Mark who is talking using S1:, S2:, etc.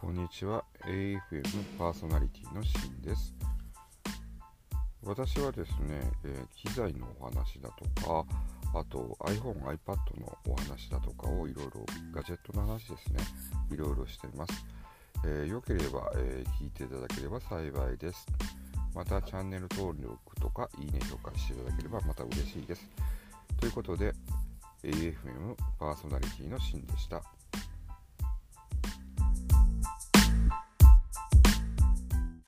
S1: こんにちは。AFM パーソナリティのシンです。私はですね、え、機材のお話だとかあと iPhone、iPad のお話だとかをいろいろガジェットの話ですねいろいろしています、えー、よければ、えー、聞いていただければ幸いです。またチャンネル登録とかいいね評価していただければまた嬉しいです。ということで AFM パーソナリティのシンでした。